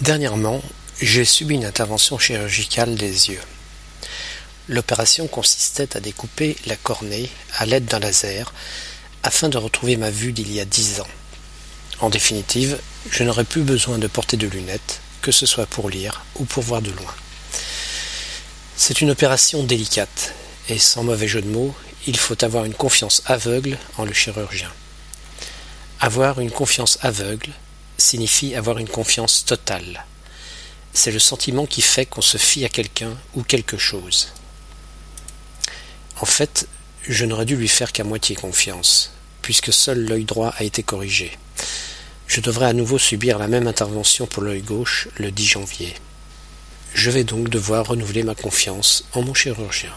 Dernièrement, j'ai subi une intervention chirurgicale des yeux. L'opération consistait à découper la cornée à l'aide d'un laser afin de retrouver ma vue d'il y a dix ans. En définitive, je n'aurais plus besoin de porter de lunettes, que ce soit pour lire ou pour voir de loin. C'est une opération délicate, et sans mauvais jeu de mots, il faut avoir une confiance aveugle en le chirurgien. Avoir une confiance aveugle, signifie avoir une confiance totale. C'est le sentiment qui fait qu'on se fie à quelqu'un ou quelque chose. En fait, je n'aurais dû lui faire qu'à moitié confiance, puisque seul l'œil droit a été corrigé. Je devrais à nouveau subir la même intervention pour l'œil gauche le 10 janvier. Je vais donc devoir renouveler ma confiance en mon chirurgien.